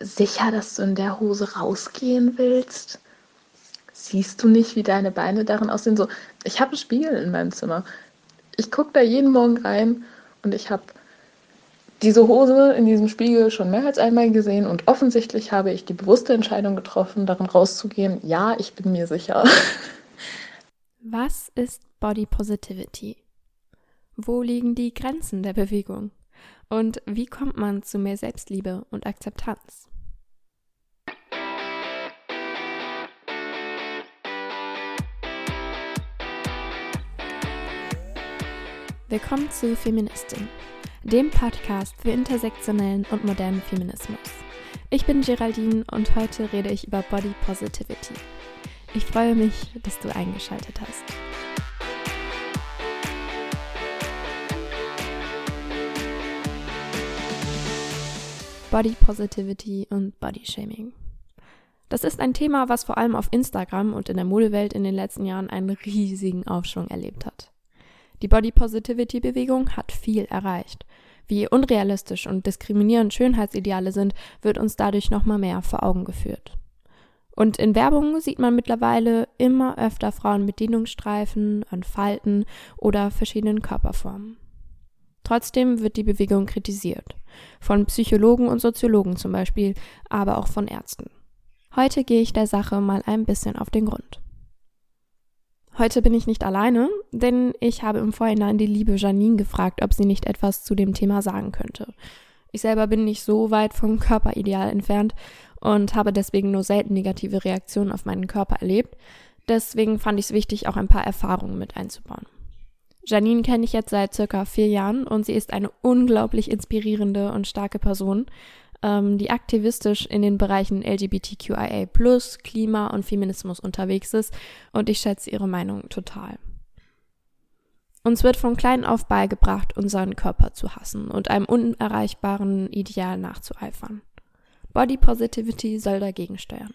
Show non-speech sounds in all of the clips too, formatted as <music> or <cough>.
sicher, dass du in der Hose rausgehen willst? Siehst du nicht, wie deine Beine darin aussehen? So, ich habe einen Spiegel in meinem Zimmer. Ich gucke da jeden Morgen rein und ich habe diese Hose in diesem Spiegel schon mehr als einmal gesehen und offensichtlich habe ich die bewusste Entscheidung getroffen, darin rauszugehen. Ja, ich bin mir sicher. <laughs> Was ist Body Positivity? Wo liegen die Grenzen der Bewegung? Und wie kommt man zu mehr Selbstliebe und Akzeptanz? Willkommen zu Feministin, dem Podcast für intersektionellen und modernen Feminismus. Ich bin Geraldine und heute rede ich über Body Positivity. Ich freue mich, dass du eingeschaltet hast. Body Positivity und Body Shaming. Das ist ein Thema, was vor allem auf Instagram und in der Modewelt in den letzten Jahren einen riesigen Aufschwung erlebt hat. Die Body Positivity Bewegung hat viel erreicht. Wie unrealistisch und diskriminierend Schönheitsideale sind, wird uns dadurch nochmal mehr vor Augen geführt. Und in Werbung sieht man mittlerweile immer öfter Frauen mit Dehnungsstreifen, an Falten oder verschiedenen Körperformen. Trotzdem wird die Bewegung kritisiert. Von Psychologen und Soziologen zum Beispiel, aber auch von Ärzten. Heute gehe ich der Sache mal ein bisschen auf den Grund. Heute bin ich nicht alleine, denn ich habe im Vorhinein die liebe Janine gefragt, ob sie nicht etwas zu dem Thema sagen könnte. Ich selber bin nicht so weit vom Körperideal entfernt und habe deswegen nur selten negative Reaktionen auf meinen Körper erlebt. Deswegen fand ich es wichtig, auch ein paar Erfahrungen mit einzubauen. Janine kenne ich jetzt seit circa vier Jahren und sie ist eine unglaublich inspirierende und starke Person, ähm, die aktivistisch in den Bereichen LGBTQIA, Klima und Feminismus unterwegs ist und ich schätze ihre Meinung total. Uns wird von klein auf beigebracht, unseren Körper zu hassen und einem unerreichbaren Ideal nachzueifern. Body Positivity soll dagegen steuern.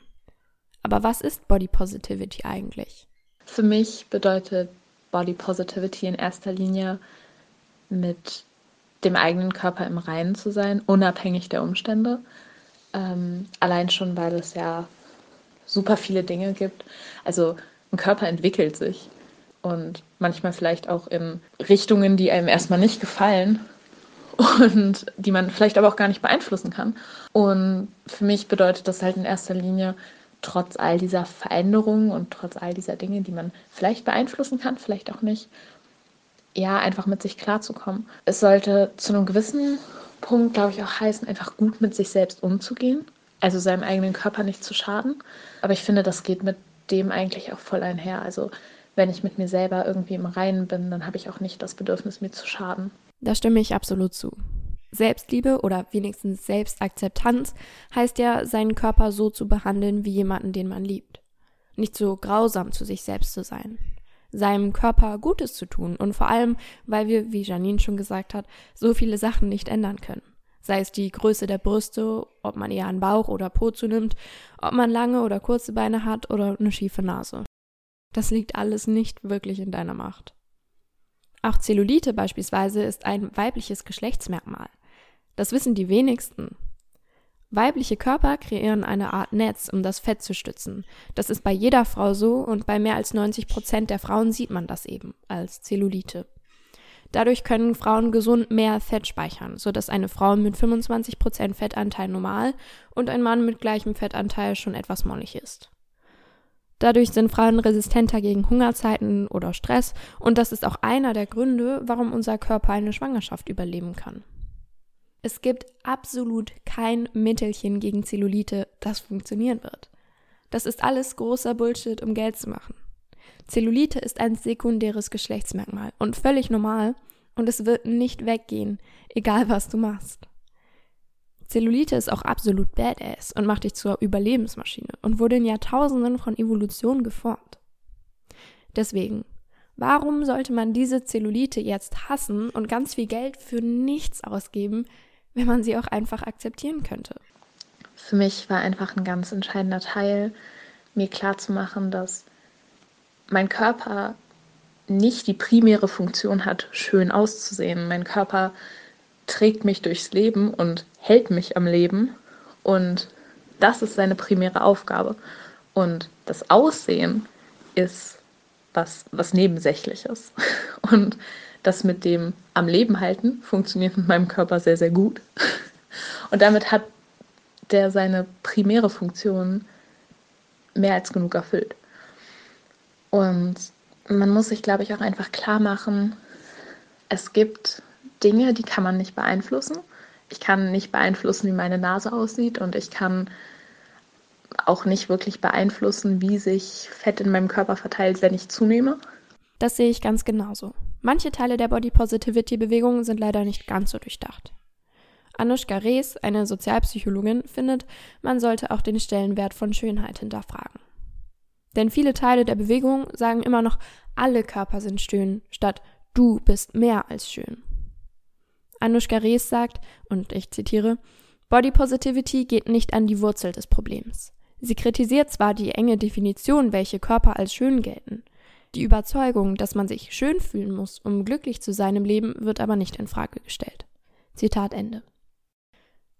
Aber was ist Body Positivity eigentlich? Für mich bedeutet Body Positivity in erster Linie mit dem eigenen Körper im Reinen zu sein, unabhängig der Umstände. Ähm, allein schon, weil es ja super viele Dinge gibt. Also ein Körper entwickelt sich und manchmal vielleicht auch in Richtungen, die einem erstmal nicht gefallen <laughs> und die man vielleicht aber auch gar nicht beeinflussen kann. Und für mich bedeutet das halt in erster Linie, trotz all dieser Veränderungen und trotz all dieser Dinge, die man vielleicht beeinflussen kann, vielleicht auch nicht, ja, einfach mit sich klarzukommen. Es sollte zu einem gewissen Punkt, glaube ich, auch heißen, einfach gut mit sich selbst umzugehen. Also seinem eigenen Körper nicht zu schaden. Aber ich finde, das geht mit dem eigentlich auch voll einher. Also wenn ich mit mir selber irgendwie im Reinen bin, dann habe ich auch nicht das Bedürfnis, mir zu schaden. Da stimme ich absolut zu. Selbstliebe oder wenigstens Selbstakzeptanz heißt ja, seinen Körper so zu behandeln wie jemanden, den man liebt. Nicht so grausam zu sich selbst zu sein seinem Körper Gutes zu tun und vor allem, weil wir, wie Janine schon gesagt hat, so viele Sachen nicht ändern können. Sei es die Größe der Brüste, ob man eher einen Bauch oder Po zunimmt, ob man lange oder kurze Beine hat oder eine schiefe Nase. Das liegt alles nicht wirklich in deiner Macht. Auch Zellulite beispielsweise ist ein weibliches Geschlechtsmerkmal. Das wissen die wenigsten. Weibliche Körper kreieren eine Art Netz, um das Fett zu stützen. Das ist bei jeder Frau so und bei mehr als 90 Prozent der Frauen sieht man das eben als Zellulite. Dadurch können Frauen gesund mehr Fett speichern, sodass eine Frau mit 25 Prozent Fettanteil normal und ein Mann mit gleichem Fettanteil schon etwas mollig ist. Dadurch sind Frauen resistenter gegen Hungerzeiten oder Stress und das ist auch einer der Gründe, warum unser Körper eine Schwangerschaft überleben kann. Es gibt absolut kein Mittelchen gegen Zellulite, das funktionieren wird. Das ist alles großer Bullshit, um Geld zu machen. Zellulite ist ein sekundäres Geschlechtsmerkmal und völlig normal und es wird nicht weggehen, egal was du machst. Zellulite ist auch absolut badass und macht dich zur Überlebensmaschine und wurde in Jahrtausenden von Evolution geformt. Deswegen, warum sollte man diese Zellulite jetzt hassen und ganz viel Geld für nichts ausgeben, wenn man sie auch einfach akzeptieren könnte. Für mich war einfach ein ganz entscheidender Teil, mir klarzumachen, dass mein Körper nicht die primäre Funktion hat, schön auszusehen. Mein Körper trägt mich durchs Leben und hält mich am Leben. Und das ist seine primäre Aufgabe. Und das Aussehen ist was, was Nebensächliches. <laughs> Und das mit dem am Leben halten funktioniert mit meinem Körper sehr, sehr gut. Und damit hat der seine primäre Funktion mehr als genug erfüllt. Und man muss sich, glaube ich, auch einfach klar machen, es gibt Dinge, die kann man nicht beeinflussen. Ich kann nicht beeinflussen, wie meine Nase aussieht und ich kann auch nicht wirklich beeinflussen, wie sich Fett in meinem Körper verteilt, wenn ich zunehme. Das sehe ich ganz genauso. Manche Teile der Body Positivity Bewegung sind leider nicht ganz so durchdacht. Anushka Rees, eine Sozialpsychologin, findet, man sollte auch den Stellenwert von Schönheit hinterfragen. Denn viele Teile der Bewegung sagen immer noch, alle Körper sind schön, statt du bist mehr als schön. Anushka Rees sagt, und ich zitiere, Body Positivity geht nicht an die Wurzel des Problems. Sie kritisiert zwar die enge Definition, welche Körper als schön gelten. Die Überzeugung, dass man sich schön fühlen muss, um glücklich zu sein im Leben, wird aber nicht in Frage gestellt. Zitat Ende.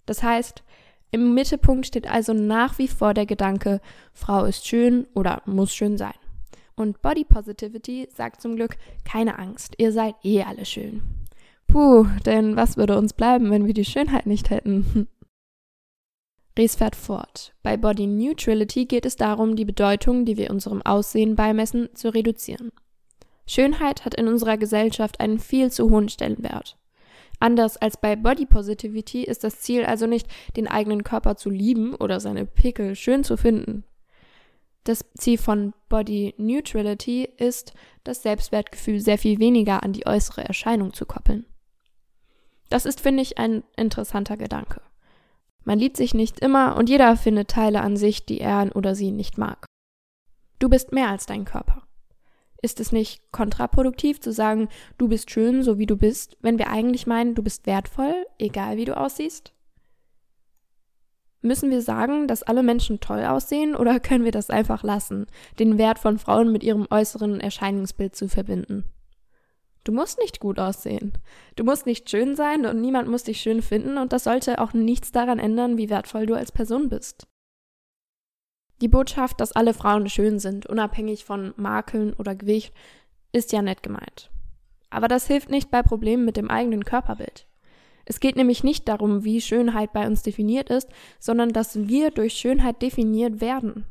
Das heißt, im Mittelpunkt steht also nach wie vor der Gedanke, Frau ist schön oder muss schön sein. Und Body Positivity sagt zum Glück, keine Angst, ihr seid eh alle schön. Puh, denn was würde uns bleiben, wenn wir die Schönheit nicht hätten? <laughs> Ries fährt fort. Bei Body Neutrality geht es darum, die Bedeutung, die wir unserem Aussehen beimessen, zu reduzieren. Schönheit hat in unserer Gesellschaft einen viel zu hohen Stellenwert. Anders als bei Body Positivity ist das Ziel also nicht, den eigenen Körper zu lieben oder seine Pickel schön zu finden. Das Ziel von Body Neutrality ist, das Selbstwertgefühl sehr viel weniger an die äußere Erscheinung zu koppeln. Das ist, finde ich, ein interessanter Gedanke. Man liebt sich nicht immer und jeder findet Teile an sich, die er oder sie nicht mag. Du bist mehr als dein Körper. Ist es nicht kontraproduktiv zu sagen, du bist schön, so wie du bist, wenn wir eigentlich meinen, du bist wertvoll, egal wie du aussiehst? Müssen wir sagen, dass alle Menschen toll aussehen oder <laughs> können wir das einfach lassen, den Wert von Frauen mit ihrem äußeren Erscheinungsbild zu verbinden? Du musst nicht gut aussehen. Du musst nicht schön sein und niemand muss dich schön finden und das sollte auch nichts daran ändern, wie wertvoll du als Person bist. Die Botschaft, dass alle Frauen schön sind, unabhängig von Makeln oder Gewicht, ist ja nett gemeint. Aber das hilft nicht bei Problemen mit dem eigenen Körperbild. Es geht nämlich nicht darum, wie Schönheit bei uns definiert ist, sondern dass wir durch Schönheit definiert werden.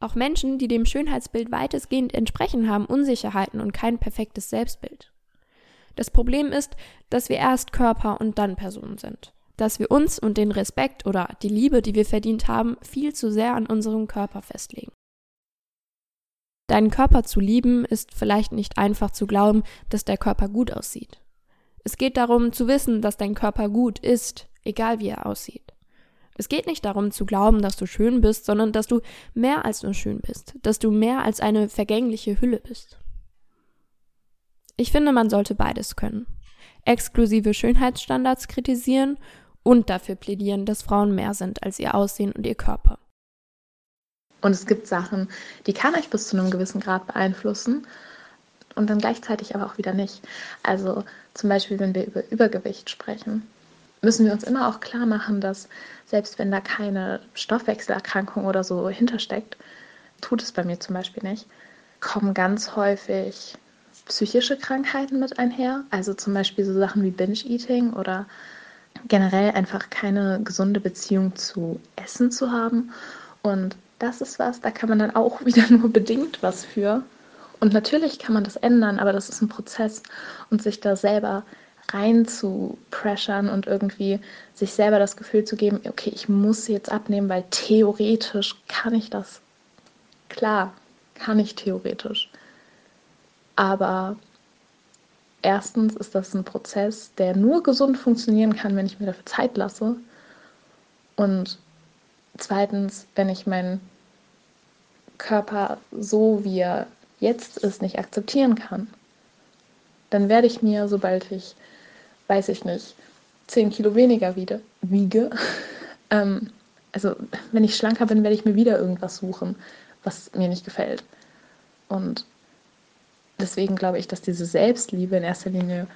Auch Menschen, die dem Schönheitsbild weitestgehend entsprechen, haben Unsicherheiten und kein perfektes Selbstbild. Das Problem ist, dass wir erst Körper und dann Person sind dass wir uns und den Respekt oder die Liebe, die wir verdient haben, viel zu sehr an unserem Körper festlegen. Deinen Körper zu lieben ist vielleicht nicht einfach zu glauben, dass der Körper gut aussieht. Es geht darum zu wissen, dass dein Körper gut ist, egal wie er aussieht. Es geht nicht darum zu glauben, dass du schön bist, sondern dass du mehr als nur schön bist, dass du mehr als eine vergängliche Hülle bist. Ich finde, man sollte beides können. Exklusive Schönheitsstandards kritisieren und dafür plädieren, dass Frauen mehr sind als ihr Aussehen und ihr Körper. Und es gibt Sachen, die kann euch bis zu einem gewissen Grad beeinflussen und dann gleichzeitig aber auch wieder nicht. Also zum Beispiel, wenn wir über Übergewicht sprechen, müssen wir uns immer auch klar machen, dass selbst wenn da keine Stoffwechselerkrankung oder so hintersteckt, tut es bei mir zum Beispiel nicht, kommen ganz häufig psychische Krankheiten mit einher. Also zum Beispiel so Sachen wie Binge-Eating oder generell einfach keine gesunde Beziehung zu Essen zu haben. Und das ist was, da kann man dann auch <laughs> wieder nur bedingt was für. Und natürlich kann man das ändern, aber das ist ein Prozess und sich da selber rein zu pressern und irgendwie sich selber das Gefühl zu geben, okay, ich muss jetzt abnehmen, weil theoretisch kann ich das. Klar, kann ich theoretisch. Aber erstens ist das ein Prozess, der nur gesund funktionieren kann, wenn ich mir dafür Zeit lasse. Und zweitens, wenn ich meinen Körper so, wie er jetzt ist, nicht akzeptieren kann, dann werde ich mir, sobald ich, weiß ich nicht, 10 Kilo weniger wieder, wiege, <laughs> ähm, also wenn ich schlanker bin, werde ich mir wieder irgendwas suchen, was mir nicht gefällt. Und deswegen glaube ich, dass diese Selbstliebe in erster Linie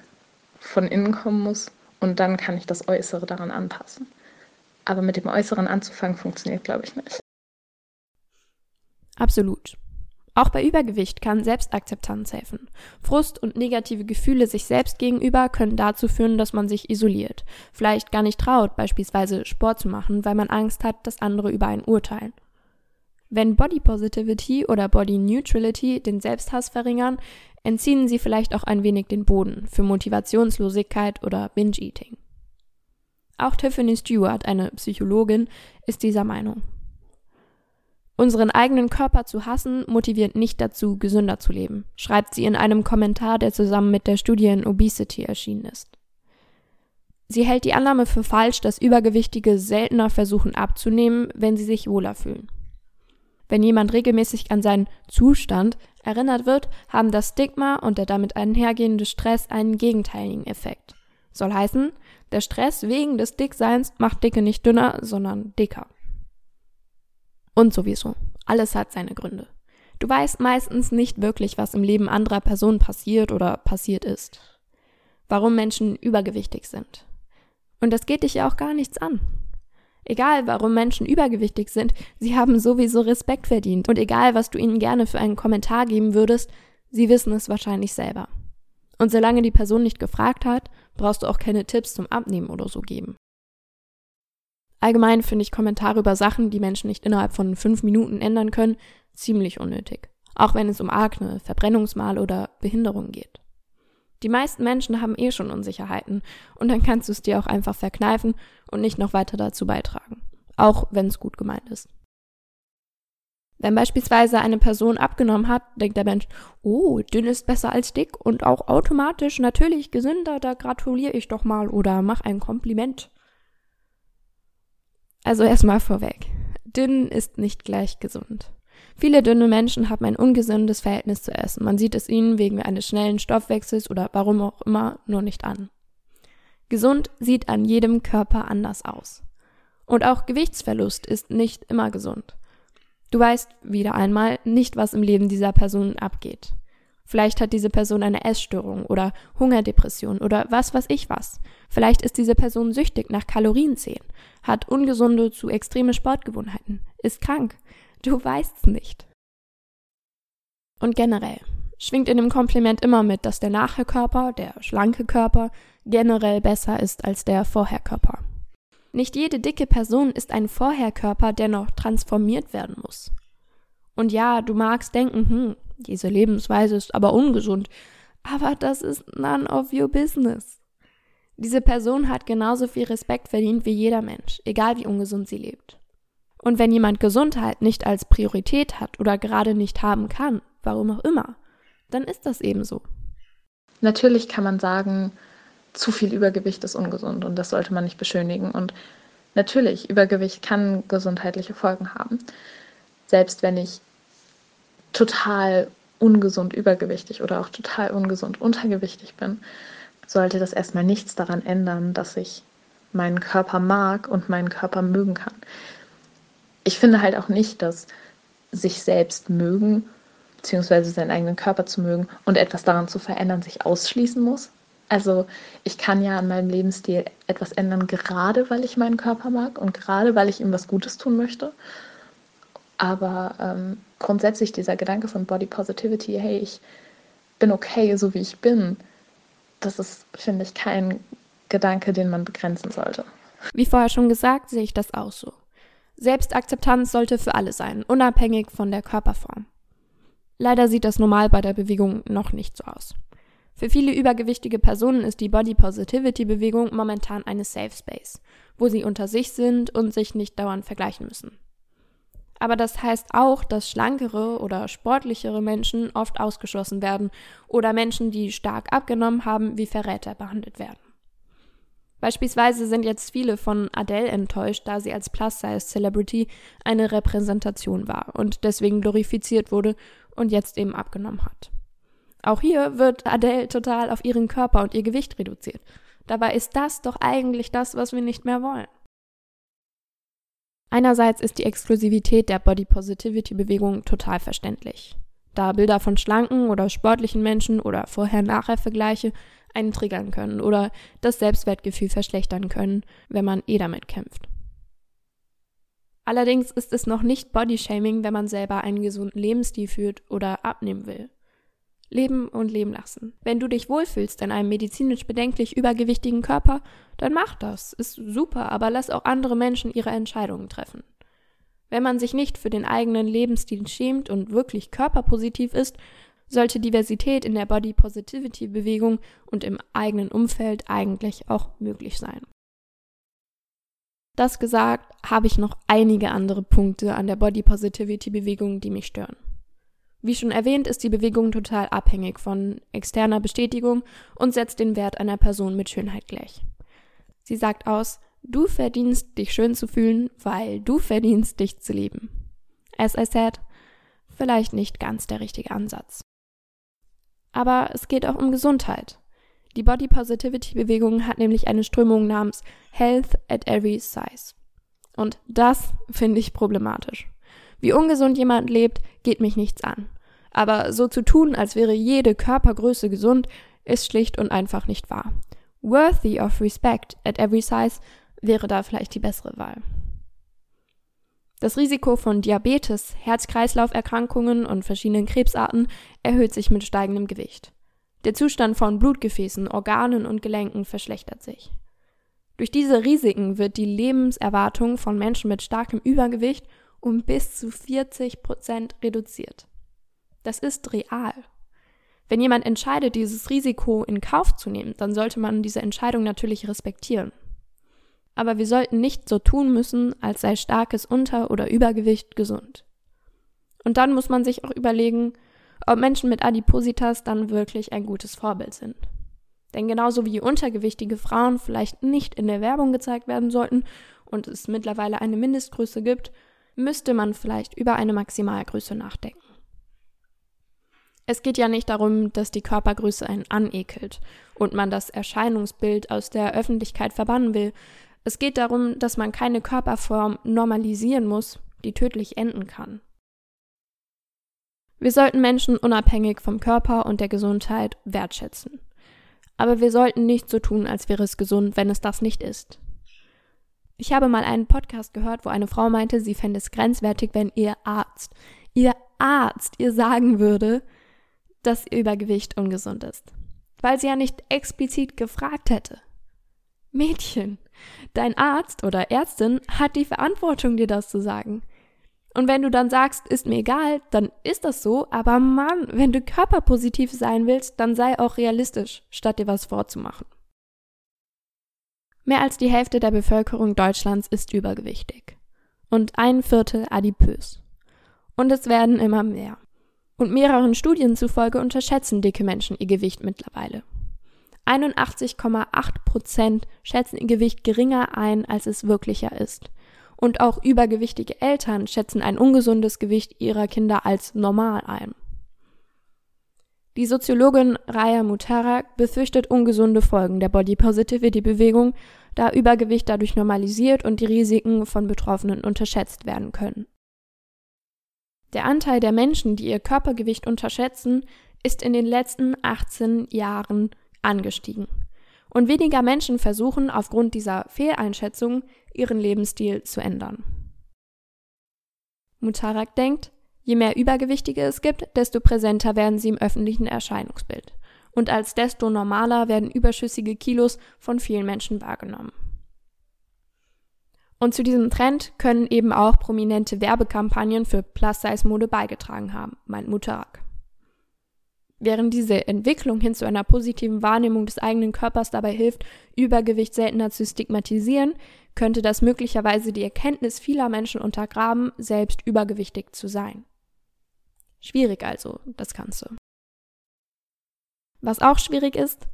von innen kommen muss und dann kann ich das Äußere daran anpassen. Aber mit dem Äußeren anzufangen funktioniert, glaube ich, nicht. Absolut. Auch bei Übergewicht kann Selbstakzeptanz helfen. Frust und negative Gefühle sich selbst gegenüber können dazu führen, dass man sich isoliert, vielleicht gar nicht traut, beispielsweise Sport zu machen, weil man Angst hat, dass andere über einen urteilen. Wenn Body Positivity oder Body Neutrality den Selbsthass verringern, entziehen sie vielleicht auch ein wenig den Boden für Motivationslosigkeit oder Binge-Eating. Auch Tiffany Stewart, eine Psychologin, ist dieser Meinung. Unseren eigenen Körper zu hassen motiviert nicht dazu, gesünder zu leben, schreibt sie in einem Kommentar, der zusammen mit der Studie in Obesity erschienen ist. Sie hält die Annahme für falsch, dass Übergewichtige seltener versuchen abzunehmen, wenn sie sich wohler fühlen. Wenn jemand regelmäßig an seinen Zustand erinnert wird, haben das Stigma und der damit einhergehende Stress einen gegenteiligen Effekt. Soll heißen, der Stress wegen des Dickseins macht Dicke nicht dünner, sondern dicker. Und sowieso, alles hat seine Gründe. Du weißt meistens nicht wirklich, was im Leben anderer Personen passiert oder passiert ist. Warum Menschen übergewichtig sind. Und das geht dich ja auch gar nichts an. Egal, warum Menschen übergewichtig sind, sie haben sowieso Respekt verdient. Und egal, was du ihnen gerne für einen Kommentar geben würdest, sie wissen es wahrscheinlich selber. Und solange die Person nicht gefragt hat, brauchst du auch keine Tipps zum Abnehmen oder so geben. Allgemein finde ich Kommentare über Sachen, die Menschen nicht innerhalb von fünf Minuten ändern können, ziemlich unnötig. Auch wenn es um Akne, Verbrennungsmal oder Behinderung geht. Die meisten Menschen haben eh schon Unsicherheiten und dann kannst du es dir auch einfach verkneifen und nicht noch weiter dazu beitragen. Auch wenn es gut gemeint ist. Wenn beispielsweise eine Person abgenommen hat, denkt der Mensch, oh, dünn ist besser als dick und auch automatisch natürlich gesünder, da gratuliere ich doch mal oder mach ein Kompliment. Also erstmal vorweg. Dünn ist nicht gleich gesund. Viele dünne Menschen haben ein ungesundes Verhältnis zu Essen. Man sieht es ihnen wegen eines schnellen Stoffwechsels oder warum auch immer nur nicht an. Gesund sieht an jedem Körper anders aus. Und auch Gewichtsverlust ist nicht immer gesund. Du weißt wieder einmal nicht, was im Leben dieser Person abgeht. Vielleicht hat diese Person eine Essstörung oder Hungerdepression oder was weiß ich was. Vielleicht ist diese Person süchtig nach Kalorienzählen, hat ungesunde zu extreme Sportgewohnheiten, ist krank. Du weißt's nicht. Und generell schwingt in dem Kompliment immer mit, dass der Nachherkörper, der schlanke Körper, generell besser ist als der Vorherkörper. Nicht jede dicke Person ist ein Vorherkörper, der noch transformiert werden muss. Und ja, du magst denken, hm, diese Lebensweise ist aber ungesund. Aber das ist none of your business. Diese Person hat genauso viel Respekt verdient wie jeder Mensch, egal wie ungesund sie lebt. Und wenn jemand Gesundheit nicht als Priorität hat oder gerade nicht haben kann, warum auch immer, dann ist das eben so. Natürlich kann man sagen, zu viel Übergewicht ist ungesund und das sollte man nicht beschönigen. Und natürlich, Übergewicht kann gesundheitliche Folgen haben. Selbst wenn ich total ungesund übergewichtig oder auch total ungesund untergewichtig bin, sollte das erstmal nichts daran ändern, dass ich meinen Körper mag und meinen Körper mögen kann. Ich finde halt auch nicht, dass sich selbst mögen, beziehungsweise seinen eigenen Körper zu mögen und etwas daran zu verändern, sich ausschließen muss. Also ich kann ja an meinem Lebensstil etwas ändern, gerade weil ich meinen Körper mag und gerade weil ich ihm was Gutes tun möchte. Aber ähm, grundsätzlich dieser Gedanke von Body Positivity, hey, ich bin okay, so wie ich bin, das ist, finde ich, kein Gedanke, den man begrenzen sollte. Wie vorher schon gesagt, sehe ich das auch so. Selbstakzeptanz sollte für alle sein, unabhängig von der Körperform. Leider sieht das normal bei der Bewegung noch nicht so aus. Für viele übergewichtige Personen ist die Body Positivity Bewegung momentan eine Safe Space, wo sie unter sich sind und sich nicht dauernd vergleichen müssen. Aber das heißt auch, dass schlankere oder sportlichere Menschen oft ausgeschlossen werden oder Menschen, die stark abgenommen haben, wie Verräter behandelt werden. Beispielsweise sind jetzt viele von Adele enttäuscht, da sie als Plus-Size-Celebrity eine Repräsentation war und deswegen glorifiziert wurde und jetzt eben abgenommen hat. Auch hier wird Adele total auf ihren Körper und ihr Gewicht reduziert. Dabei ist das doch eigentlich das, was wir nicht mehr wollen. Einerseits ist die Exklusivität der Body Positivity Bewegung total verständlich, da Bilder von schlanken oder sportlichen Menschen oder Vorher-Nachher-Vergleiche einen triggern können oder das Selbstwertgefühl verschlechtern können, wenn man eh damit kämpft. Allerdings ist es noch nicht Bodyshaming, wenn man selber einen gesunden Lebensstil führt oder abnehmen will. Leben und leben lassen. Wenn du dich wohlfühlst in einem medizinisch bedenklich übergewichtigen Körper, dann mach das. Ist super, aber lass auch andere Menschen ihre Entscheidungen treffen. Wenn man sich nicht für den eigenen Lebensstil schämt und wirklich körperpositiv ist, sollte Diversität in der Body Positivity Bewegung und im eigenen Umfeld eigentlich auch möglich sein. Das gesagt, habe ich noch einige andere Punkte an der Body Positivity Bewegung, die mich stören. Wie schon erwähnt, ist die Bewegung total abhängig von externer Bestätigung und setzt den Wert einer Person mit Schönheit gleich. Sie sagt aus, du verdienst dich schön zu fühlen, weil du verdienst dich zu lieben. As I said, vielleicht nicht ganz der richtige Ansatz. Aber es geht auch um Gesundheit. Die Body Positivity Bewegung hat nämlich eine Strömung namens Health at Every Size. Und das finde ich problematisch. Wie ungesund jemand lebt, geht mich nichts an. Aber so zu tun, als wäre jede Körpergröße gesund, ist schlicht und einfach nicht wahr. Worthy of respect at every size wäre da vielleicht die bessere Wahl. Das Risiko von Diabetes, Herz-Kreislauf-Erkrankungen und verschiedenen Krebsarten erhöht sich mit steigendem Gewicht. Der Zustand von Blutgefäßen, Organen und Gelenken verschlechtert sich. Durch diese Risiken wird die Lebenserwartung von Menschen mit starkem Übergewicht um bis zu 40 Prozent reduziert. Das ist real. Wenn jemand entscheidet, dieses Risiko in Kauf zu nehmen, dann sollte man diese Entscheidung natürlich respektieren. Aber wir sollten nicht so tun müssen, als sei starkes Unter- oder Übergewicht gesund. Und dann muss man sich auch überlegen, ob Menschen mit Adipositas dann wirklich ein gutes Vorbild sind. Denn genauso wie untergewichtige Frauen vielleicht nicht in der Werbung gezeigt werden sollten und es mittlerweile eine Mindestgröße gibt, müsste man vielleicht über eine Maximalgröße nachdenken. Es geht ja nicht darum, dass die Körpergröße einen anekelt und man das Erscheinungsbild aus der Öffentlichkeit verbannen will. Es geht darum, dass man keine Körperform normalisieren muss, die tödlich enden kann. Wir sollten Menschen unabhängig vom Körper und der Gesundheit wertschätzen. Aber wir sollten nicht so tun, als wäre es gesund, wenn es das nicht ist. Ich habe mal einen Podcast gehört, wo eine Frau meinte, sie fände es grenzwertig, wenn ihr Arzt, ihr Arzt ihr sagen würde, dass ihr Übergewicht ungesund ist. Weil sie ja nicht explizit gefragt hätte. Mädchen, dein Arzt oder Ärztin hat die Verantwortung, dir das zu sagen. Und wenn du dann sagst, ist mir egal, dann ist das so, aber Mann, wenn du körperpositiv sein willst, dann sei auch realistisch, statt dir was vorzumachen. Mehr als die Hälfte der Bevölkerung Deutschlands ist übergewichtig und ein Viertel adipös. Und es werden immer mehr. Und mehreren Studien zufolge unterschätzen dicke Menschen ihr Gewicht mittlerweile. 81,8 Prozent schätzen ihr Gewicht geringer ein, als es wirklicher ist und auch übergewichtige Eltern schätzen ein ungesundes Gewicht ihrer Kinder als normal ein. Die Soziologin Raya Mutarak befürchtet ungesunde Folgen der Body Positivity Bewegung, da Übergewicht dadurch normalisiert und die Risiken von Betroffenen unterschätzt werden können. Der Anteil der Menschen, die ihr Körpergewicht unterschätzen, ist in den letzten 18 Jahren angestiegen. Und weniger Menschen versuchen aufgrund dieser Fehleinschätzung ihren Lebensstil zu ändern. Mutarak denkt, je mehr Übergewichtige es gibt, desto präsenter werden sie im öffentlichen Erscheinungsbild. Und als desto normaler werden überschüssige Kilos von vielen Menschen wahrgenommen. Und zu diesem Trend können eben auch prominente Werbekampagnen für Plus-Size-Mode beigetragen haben, meint Mutarak. Während diese Entwicklung hin zu einer positiven Wahrnehmung des eigenen Körpers dabei hilft, Übergewicht seltener zu stigmatisieren, könnte das möglicherweise die Erkenntnis vieler Menschen untergraben, selbst übergewichtig zu sein. Schwierig also, das Ganze. Was auch schwierig ist,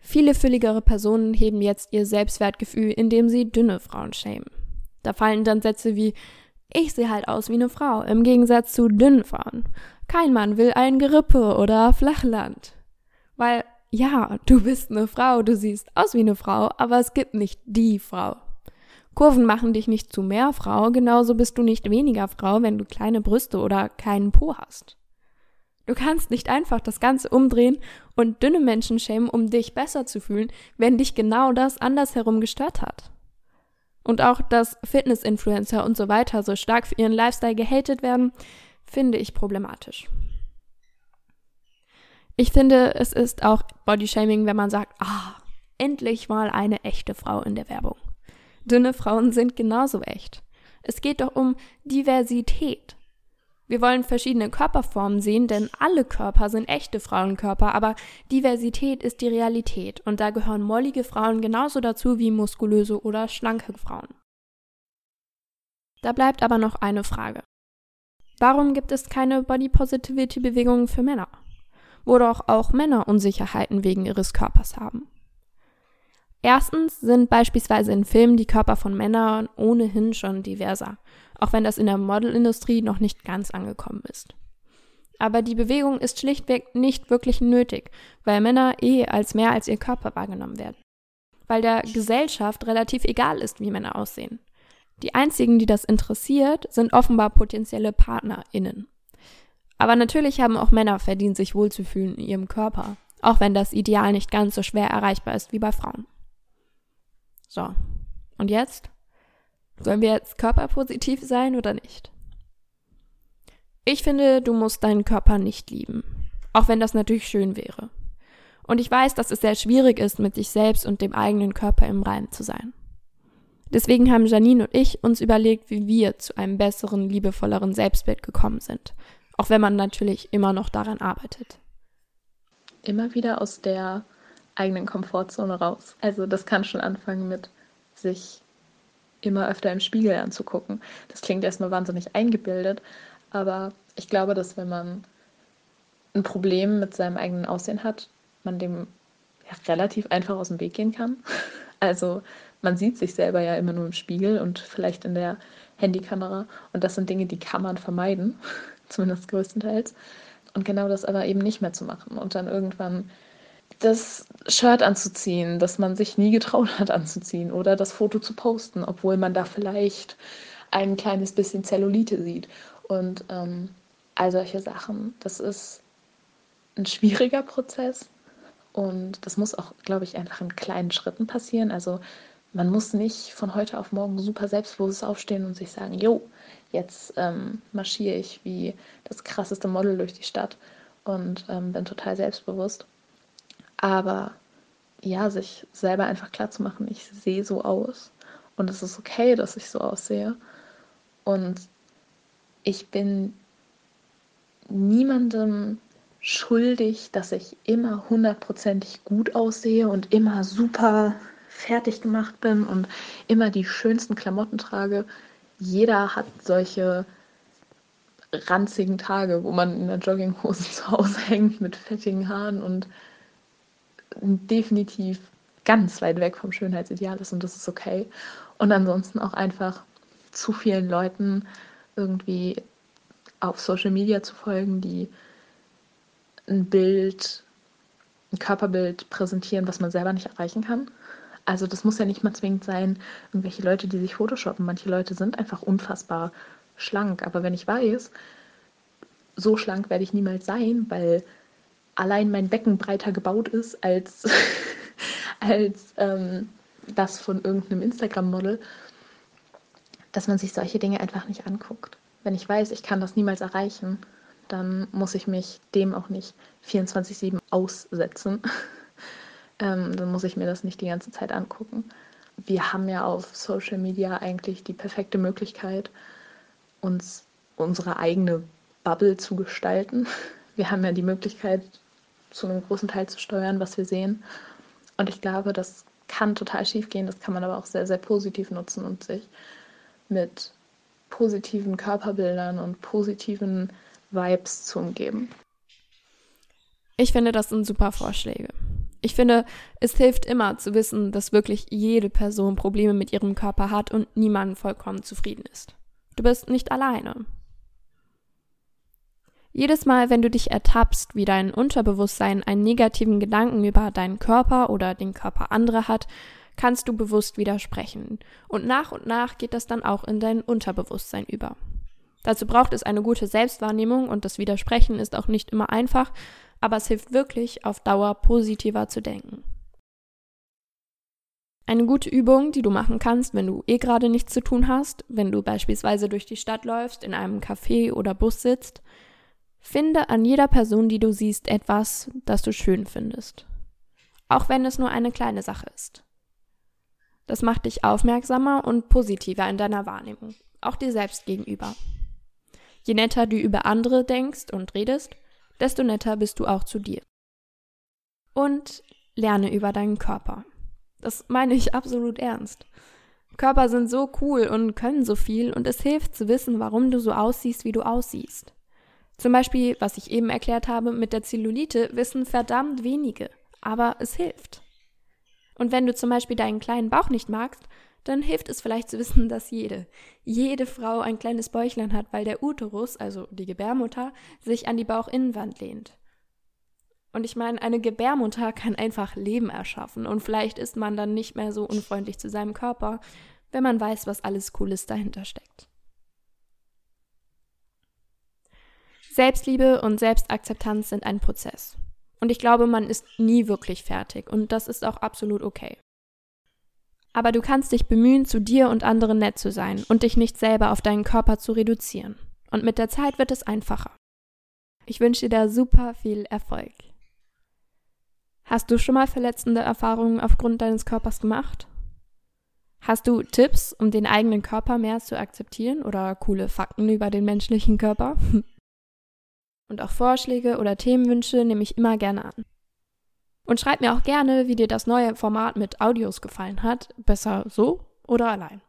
viele fülligere Personen heben jetzt ihr Selbstwertgefühl, indem sie dünne Frauen schämen. Da fallen dann Sätze wie ich sehe halt aus wie eine Frau, im Gegensatz zu dünnen Frauen. Kein Mann will ein Gerippe oder Flachland. Weil, ja, du bist eine Frau, du siehst aus wie eine Frau, aber es gibt nicht die Frau. Kurven machen dich nicht zu mehr Frau, genauso bist du nicht weniger Frau, wenn du kleine Brüste oder keinen Po hast. Du kannst nicht einfach das Ganze umdrehen und dünne Menschen schämen, um dich besser zu fühlen, wenn dich genau das andersherum gestört hat. Und auch, dass Fitness-Influencer und so weiter so stark für ihren Lifestyle gehatet werden, finde ich problematisch. Ich finde, es ist auch Bodyshaming, wenn man sagt, ah, endlich mal eine echte Frau in der Werbung. Dünne Frauen sind genauso echt. Es geht doch um Diversität. Wir wollen verschiedene Körperformen sehen, denn alle Körper sind echte Frauenkörper, aber Diversität ist die Realität und da gehören mollige Frauen genauso dazu wie muskulöse oder schlanke Frauen. Da bleibt aber noch eine Frage. Warum gibt es keine Body Positivity Bewegungen für Männer? Wo doch auch Männer Unsicherheiten wegen ihres Körpers haben. Erstens sind beispielsweise in Filmen die Körper von Männern ohnehin schon diverser, auch wenn das in der Modelindustrie noch nicht ganz angekommen ist. Aber die Bewegung ist schlichtweg nicht wirklich nötig, weil Männer eh als mehr als ihr Körper wahrgenommen werden. Weil der Gesellschaft relativ egal ist, wie Männer aussehen. Die einzigen, die das interessiert, sind offenbar potenzielle PartnerInnen. Aber natürlich haben auch Männer verdient, sich wohlzufühlen in ihrem Körper, auch wenn das Ideal nicht ganz so schwer erreichbar ist wie bei Frauen. So. Und jetzt? Sollen wir jetzt körperpositiv sein oder nicht? Ich finde, du musst deinen Körper nicht lieben. Auch wenn das natürlich schön wäre. Und ich weiß, dass es sehr schwierig ist, mit sich selbst und dem eigenen Körper im Reim zu sein. Deswegen haben Janine und ich uns überlegt, wie wir zu einem besseren, liebevolleren Selbstbild gekommen sind. Auch wenn man natürlich immer noch daran arbeitet. Immer wieder aus der eigenen Komfortzone raus. Also das kann schon anfangen mit sich immer öfter im Spiegel anzugucken. Das klingt erstmal wahnsinnig eingebildet, aber ich glaube, dass wenn man ein Problem mit seinem eigenen Aussehen hat, man dem ja, relativ einfach aus dem Weg gehen kann. <laughs> Also man sieht sich selber ja immer nur im Spiegel und vielleicht in der Handykamera und das sind Dinge, die kann man vermeiden, <laughs> zumindest größtenteils. Und genau das aber eben nicht mehr zu machen und dann irgendwann das Shirt anzuziehen, das man sich nie getraut hat anzuziehen oder das Foto zu posten, obwohl man da vielleicht ein kleines bisschen Zellulite sieht. Und ähm, all solche Sachen, das ist ein schwieriger Prozess und das muss auch, glaube ich, einfach in kleinen Schritten passieren. Also man muss nicht von heute auf morgen super selbstbewusst aufstehen und sich sagen, jo, jetzt ähm, marschiere ich wie das krasseste Model durch die Stadt und ähm, bin total selbstbewusst. Aber ja, sich selber einfach klar zu machen, ich sehe so aus und es ist okay, dass ich so aussehe. Und ich bin niemandem schuldig, dass ich immer hundertprozentig gut aussehe und immer super fertig gemacht bin und immer die schönsten Klamotten trage. Jeder hat solche ranzigen Tage, wo man in der Jogginghose <laughs> zu Hause hängt mit fettigen Haaren und definitiv ganz weit weg vom Schönheitsideal ist und das ist okay. Und ansonsten auch einfach zu vielen Leuten irgendwie auf Social Media zu folgen, die ein Bild, ein Körperbild präsentieren, was man selber nicht erreichen kann. Also das muss ja nicht mal zwingend sein, irgendwelche Leute, die sich photoshoppen. Manche Leute sind einfach unfassbar schlank. Aber wenn ich weiß, so schlank werde ich niemals sein, weil allein mein Becken breiter gebaut ist als, <laughs> als ähm, das von irgendeinem Instagram-Model, dass man sich solche Dinge einfach nicht anguckt. Wenn ich weiß, ich kann das niemals erreichen, dann muss ich mich dem auch nicht 24-7 aussetzen. <laughs> ähm, dann muss ich mir das nicht die ganze Zeit angucken. Wir haben ja auf Social Media eigentlich die perfekte Möglichkeit, uns unsere eigene Bubble zu gestalten. <laughs> Wir haben ja die Möglichkeit, zu einem großen Teil zu steuern, was wir sehen. Und ich glaube, das kann total schief gehen, das kann man aber auch sehr, sehr positiv nutzen und sich mit positiven Körperbildern und positiven Vibes zu umgeben. Ich finde, das sind super Vorschläge. Ich finde, es hilft immer zu wissen, dass wirklich jede Person Probleme mit ihrem Körper hat und niemand vollkommen zufrieden ist. Du bist nicht alleine. Jedes Mal, wenn du dich ertappst, wie dein Unterbewusstsein einen negativen Gedanken über deinen Körper oder den Körper anderer hat, kannst du bewusst widersprechen. Und nach und nach geht das dann auch in dein Unterbewusstsein über. Dazu braucht es eine gute Selbstwahrnehmung und das Widersprechen ist auch nicht immer einfach, aber es hilft wirklich, auf Dauer positiver zu denken. Eine gute Übung, die du machen kannst, wenn du eh gerade nichts zu tun hast, wenn du beispielsweise durch die Stadt läufst, in einem Café oder Bus sitzt, finde an jeder Person, die du siehst, etwas, das du schön findest. Auch wenn es nur eine kleine Sache ist. Das macht dich aufmerksamer und positiver in deiner Wahrnehmung, auch dir selbst gegenüber. Je netter du über andere denkst und redest, desto netter bist du auch zu dir. Und lerne über deinen Körper. Das meine ich absolut ernst. Körper sind so cool und können so viel und es hilft zu wissen, warum du so aussiehst, wie du aussiehst. Zum Beispiel, was ich eben erklärt habe mit der Zellulite, wissen verdammt wenige, aber es hilft. Und wenn du zum Beispiel deinen kleinen Bauch nicht magst, dann hilft es vielleicht zu wissen, dass jede, jede Frau ein kleines Bäuchlein hat, weil der Uterus, also die Gebärmutter, sich an die Bauchinnenwand lehnt. Und ich meine, eine Gebärmutter kann einfach Leben erschaffen und vielleicht ist man dann nicht mehr so unfreundlich zu seinem Körper, wenn man weiß, was alles Cooles dahinter steckt. Selbstliebe und Selbstakzeptanz sind ein Prozess. Und ich glaube, man ist nie wirklich fertig und das ist auch absolut okay. Aber du kannst dich bemühen, zu dir und anderen nett zu sein und dich nicht selber auf deinen Körper zu reduzieren. Und mit der Zeit wird es einfacher. Ich wünsche dir da super viel Erfolg. Hast du schon mal verletzende Erfahrungen aufgrund deines Körpers gemacht? Hast du Tipps, um den eigenen Körper mehr zu akzeptieren oder coole Fakten über den menschlichen Körper? <laughs> Und auch Vorschläge oder Themenwünsche nehme ich immer gerne an. Und schreib mir auch gerne, wie dir das neue Format mit Audios gefallen hat. Besser so oder allein.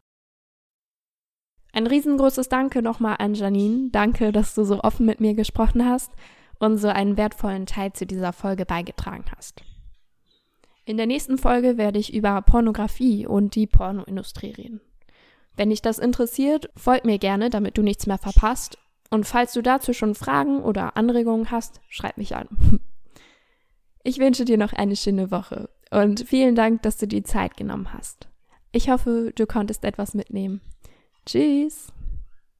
Ein riesengroßes Danke nochmal an Janine. Danke, dass du so offen mit mir gesprochen hast und so einen wertvollen Teil zu dieser Folge beigetragen hast. In der nächsten Folge werde ich über Pornografie und die Pornoindustrie reden. Wenn dich das interessiert, folg mir gerne, damit du nichts mehr verpasst und falls du dazu schon Fragen oder Anregungen hast, schreib mich an. <laughs> Ich wünsche dir noch eine schöne Woche und vielen Dank, dass du die Zeit genommen hast. Ich hoffe, du konntest etwas mitnehmen. Tschüss!